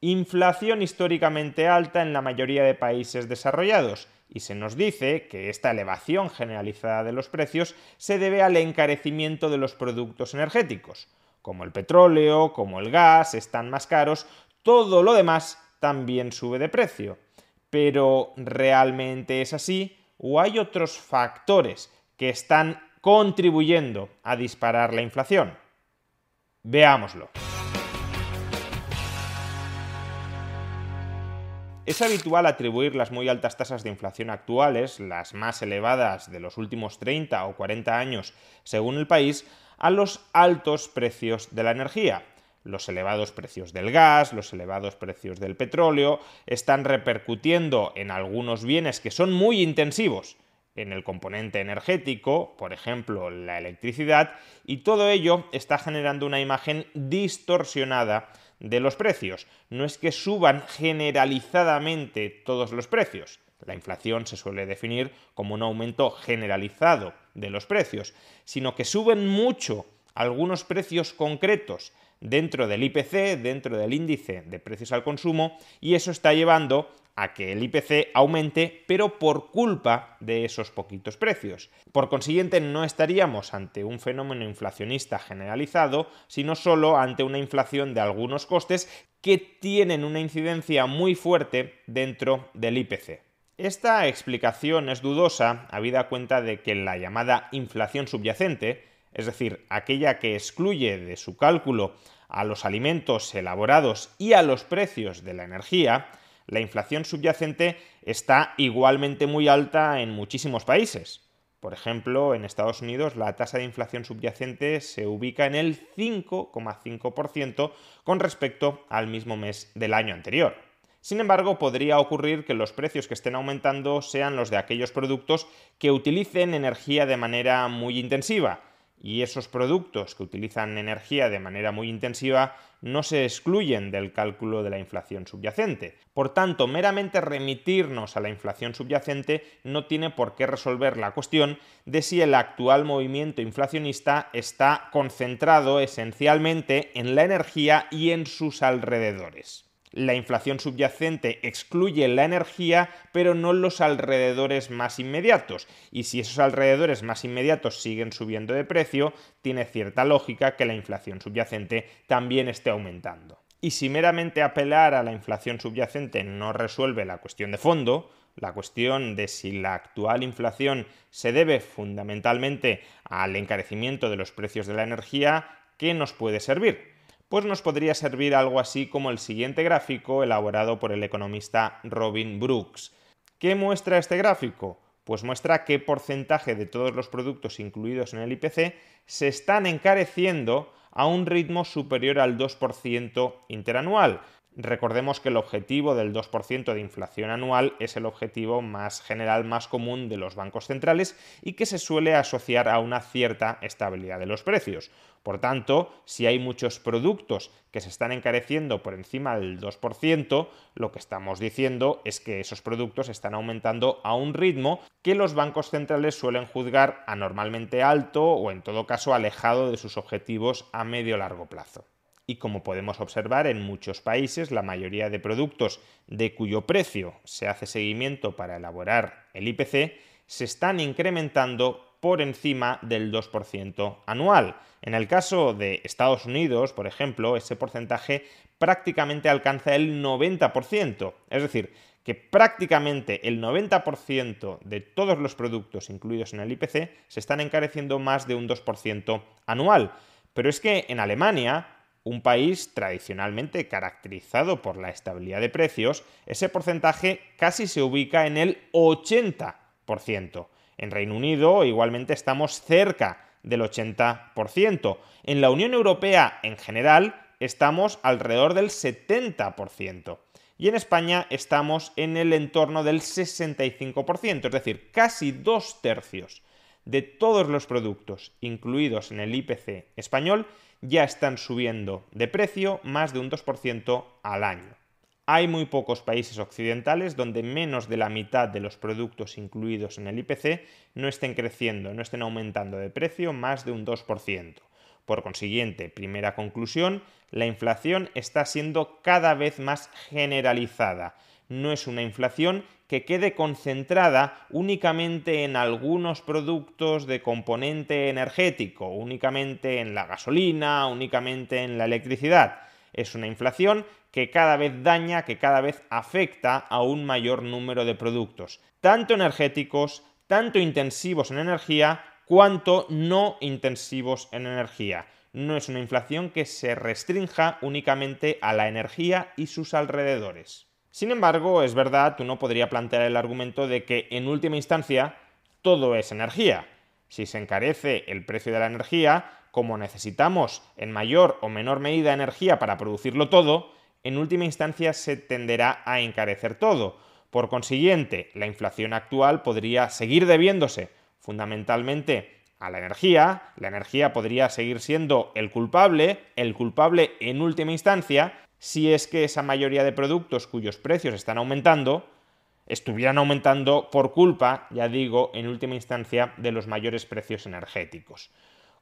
Inflación históricamente alta en la mayoría de países desarrollados. Y se nos dice que esta elevación generalizada de los precios se debe al encarecimiento de los productos energéticos. Como el petróleo, como el gas, están más caros, todo lo demás también sube de precio. Pero ¿realmente es así? ¿O hay otros factores que están contribuyendo a disparar la inflación? Veámoslo. Es habitual atribuir las muy altas tasas de inflación actuales, las más elevadas de los últimos 30 o 40 años según el país, a los altos precios de la energía. Los elevados precios del gas, los elevados precios del petróleo, están repercutiendo en algunos bienes que son muy intensivos en el componente energético, por ejemplo la electricidad, y todo ello está generando una imagen distorsionada de los precios. No es que suban generalizadamente todos los precios. La inflación se suele definir como un aumento generalizado de los precios, sino que suben mucho algunos precios concretos dentro del IPC, dentro del índice de precios al consumo, y eso está llevando a que el IPC aumente, pero por culpa de esos poquitos precios. Por consiguiente, no estaríamos ante un fenómeno inflacionista generalizado, sino solo ante una inflación de algunos costes que tienen una incidencia muy fuerte dentro del IPC. Esta explicación es dudosa, habida cuenta de que la llamada inflación subyacente, es decir, aquella que excluye de su cálculo a los alimentos elaborados y a los precios de la energía, la inflación subyacente está igualmente muy alta en muchísimos países. Por ejemplo, en Estados Unidos la tasa de inflación subyacente se ubica en el 5,5% con respecto al mismo mes del año anterior. Sin embargo, podría ocurrir que los precios que estén aumentando sean los de aquellos productos que utilicen energía de manera muy intensiva, y esos productos que utilizan energía de manera muy intensiva no se excluyen del cálculo de la inflación subyacente. Por tanto, meramente remitirnos a la inflación subyacente no tiene por qué resolver la cuestión de si el actual movimiento inflacionista está concentrado esencialmente en la energía y en sus alrededores la inflación subyacente excluye la energía, pero no los alrededores más inmediatos. Y si esos alrededores más inmediatos siguen subiendo de precio, tiene cierta lógica que la inflación subyacente también esté aumentando. Y si meramente apelar a la inflación subyacente no resuelve la cuestión de fondo, la cuestión de si la actual inflación se debe fundamentalmente al encarecimiento de los precios de la energía, ¿qué nos puede servir? Pues nos podría servir algo así como el siguiente gráfico elaborado por el economista Robin Brooks. ¿Qué muestra este gráfico? Pues muestra qué porcentaje de todos los productos incluidos en el IPC se están encareciendo a un ritmo superior al 2% interanual. Recordemos que el objetivo del 2% de inflación anual es el objetivo más general, más común de los bancos centrales y que se suele asociar a una cierta estabilidad de los precios. Por tanto, si hay muchos productos que se están encareciendo por encima del 2%, lo que estamos diciendo es que esos productos están aumentando a un ritmo que los bancos centrales suelen juzgar anormalmente alto o en todo caso alejado de sus objetivos a medio largo plazo y como podemos observar en muchos países, la mayoría de productos de cuyo precio se hace seguimiento para elaborar el IPC se están incrementando por encima del 2% anual. En el caso de Estados Unidos, por ejemplo, ese porcentaje prácticamente alcanza el 90%. Es decir, que prácticamente el 90% de todos los productos incluidos en el IPC se están encareciendo más de un 2% anual. Pero es que en Alemania un país tradicionalmente caracterizado por la estabilidad de precios, ese porcentaje casi se ubica en el 80%. En Reino Unido igualmente estamos cerca del 80%. En la Unión Europea en general estamos alrededor del 70%. Y en España estamos en el entorno del 65%, es decir, casi dos tercios de todos los productos incluidos en el IPC español ya están subiendo de precio más de un 2% al año. Hay muy pocos países occidentales donde menos de la mitad de los productos incluidos en el IPC no estén creciendo, no estén aumentando de precio más de un 2%. Por consiguiente, primera conclusión, la inflación está siendo cada vez más generalizada. No es una inflación que quede concentrada únicamente en algunos productos de componente energético, únicamente en la gasolina, únicamente en la electricidad. Es una inflación que cada vez daña, que cada vez afecta a un mayor número de productos, tanto energéticos, tanto intensivos en energía, cuanto no intensivos en energía. No es una inflación que se restrinja únicamente a la energía y sus alrededores. Sin embargo, es verdad, uno podría plantear el argumento de que en última instancia todo es energía. Si se encarece el precio de la energía, como necesitamos en mayor o menor medida energía para producirlo todo, en última instancia se tenderá a encarecer todo. Por consiguiente, la inflación actual podría seguir debiéndose fundamentalmente a la energía, la energía podría seguir siendo el culpable, el culpable en última instancia, si es que esa mayoría de productos cuyos precios están aumentando, estuvieran aumentando por culpa, ya digo, en última instancia, de los mayores precios energéticos.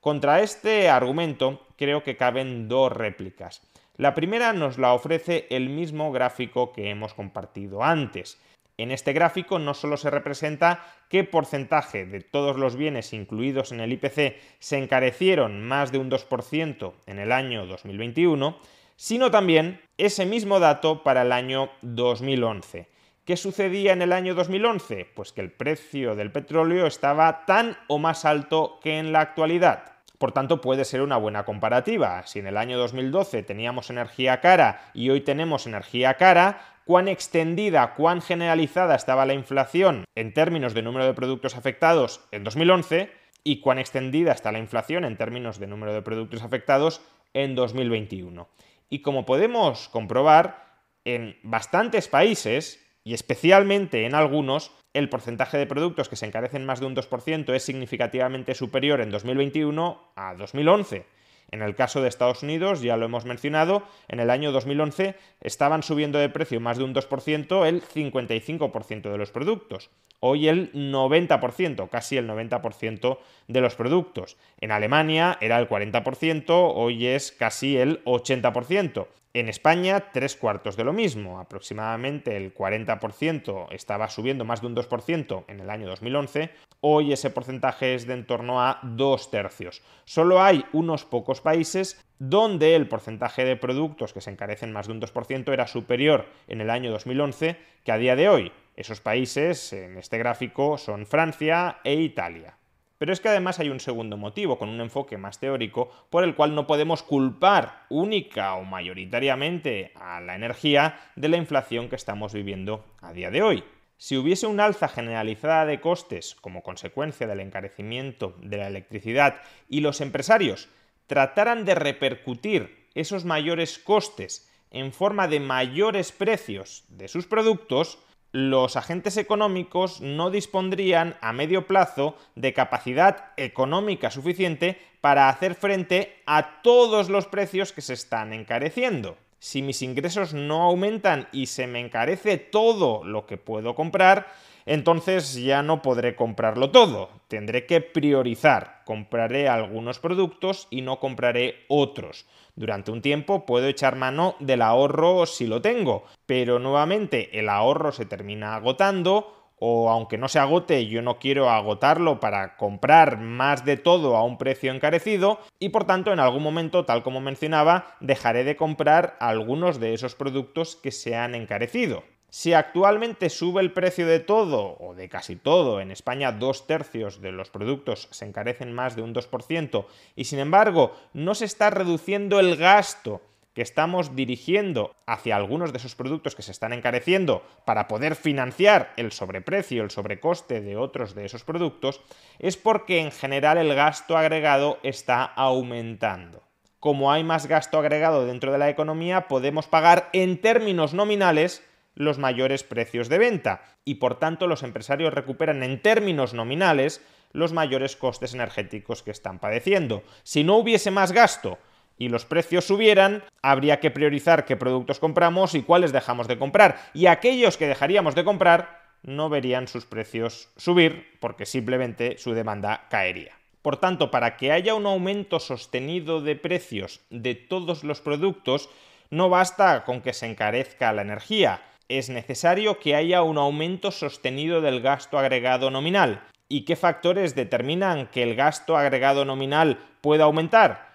Contra este argumento creo que caben dos réplicas. La primera nos la ofrece el mismo gráfico que hemos compartido antes. En este gráfico no solo se representa qué porcentaje de todos los bienes incluidos en el IPC se encarecieron más de un 2% en el año 2021, sino también ese mismo dato para el año 2011. ¿Qué sucedía en el año 2011? Pues que el precio del petróleo estaba tan o más alto que en la actualidad. Por tanto, puede ser una buena comparativa. Si en el año 2012 teníamos energía cara y hoy tenemos energía cara, cuán extendida, cuán generalizada estaba la inflación en términos de número de productos afectados en 2011 y cuán extendida está la inflación en términos de número de productos afectados en 2021. Y como podemos comprobar, en bastantes países, y especialmente en algunos, el porcentaje de productos que se encarecen más de un 2% es significativamente superior en 2021 a 2011. En el caso de Estados Unidos, ya lo hemos mencionado, en el año 2011 estaban subiendo de precio más de un 2% el 55% de los productos. Hoy el 90%, casi el 90% de los productos. En Alemania era el 40%, hoy es casi el 80%. En España, tres cuartos de lo mismo, aproximadamente el 40% estaba subiendo más de un 2% en el año 2011, hoy ese porcentaje es de en torno a dos tercios. Solo hay unos pocos países donde el porcentaje de productos que se encarecen más de un 2% era superior en el año 2011 que a día de hoy. Esos países en este gráfico son Francia e Italia. Pero es que además hay un segundo motivo, con un enfoque más teórico, por el cual no podemos culpar única o mayoritariamente a la energía de la inflación que estamos viviendo a día de hoy. Si hubiese un alza generalizada de costes como consecuencia del encarecimiento de la electricidad y los empresarios trataran de repercutir esos mayores costes en forma de mayores precios de sus productos, los agentes económicos no dispondrían a medio plazo de capacidad económica suficiente para hacer frente a todos los precios que se están encareciendo. Si mis ingresos no aumentan y se me encarece todo lo que puedo comprar, entonces ya no podré comprarlo todo. Tendré que priorizar. Compraré algunos productos y no compraré otros. Durante un tiempo puedo echar mano del ahorro si lo tengo, pero nuevamente el ahorro se termina agotando o aunque no se agote, yo no quiero agotarlo para comprar más de todo a un precio encarecido y por tanto en algún momento, tal como mencionaba, dejaré de comprar algunos de esos productos que se han encarecido. Si actualmente sube el precio de todo o de casi todo, en España dos tercios de los productos se encarecen más de un 2% y sin embargo no se está reduciendo el gasto que estamos dirigiendo hacia algunos de esos productos que se están encareciendo para poder financiar el sobreprecio, el sobrecoste de otros de esos productos, es porque en general el gasto agregado está aumentando. como hay más gasto agregado dentro de la economía, podemos pagar en términos nominales los mayores precios de venta y por tanto los empresarios recuperan en términos nominales los mayores costes energéticos que están padeciendo. Si no hubiese más gasto y los precios subieran, habría que priorizar qué productos compramos y cuáles dejamos de comprar. Y aquellos que dejaríamos de comprar no verían sus precios subir porque simplemente su demanda caería. Por tanto, para que haya un aumento sostenido de precios de todos los productos, no basta con que se encarezca la energía, es necesario que haya un aumento sostenido del gasto agregado nominal. ¿Y qué factores determinan que el gasto agregado nominal pueda aumentar?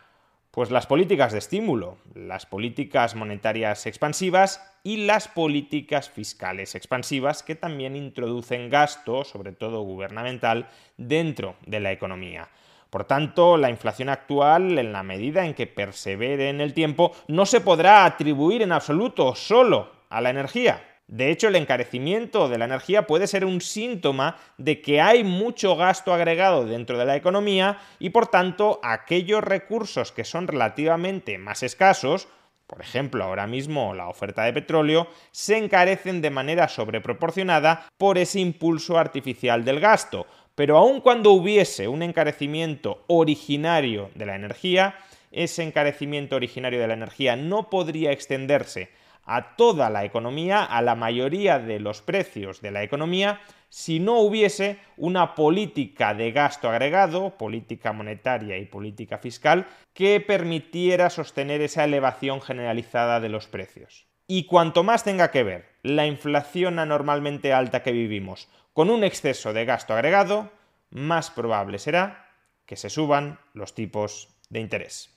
Pues las políticas de estímulo, las políticas monetarias expansivas y las políticas fiscales expansivas que también introducen gasto, sobre todo gubernamental, dentro de la economía. Por tanto, la inflación actual, en la medida en que persevere en el tiempo, no se podrá atribuir en absoluto solo a la energía. De hecho, el encarecimiento de la energía puede ser un síntoma de que hay mucho gasto agregado dentro de la economía y por tanto aquellos recursos que son relativamente más escasos, por ejemplo ahora mismo la oferta de petróleo, se encarecen de manera sobreproporcionada por ese impulso artificial del gasto. Pero aun cuando hubiese un encarecimiento originario de la energía, ese encarecimiento originario de la energía no podría extenderse a toda la economía, a la mayoría de los precios de la economía, si no hubiese una política de gasto agregado, política monetaria y política fiscal, que permitiera sostener esa elevación generalizada de los precios. Y cuanto más tenga que ver la inflación anormalmente alta que vivimos con un exceso de gasto agregado, más probable será que se suban los tipos de interés.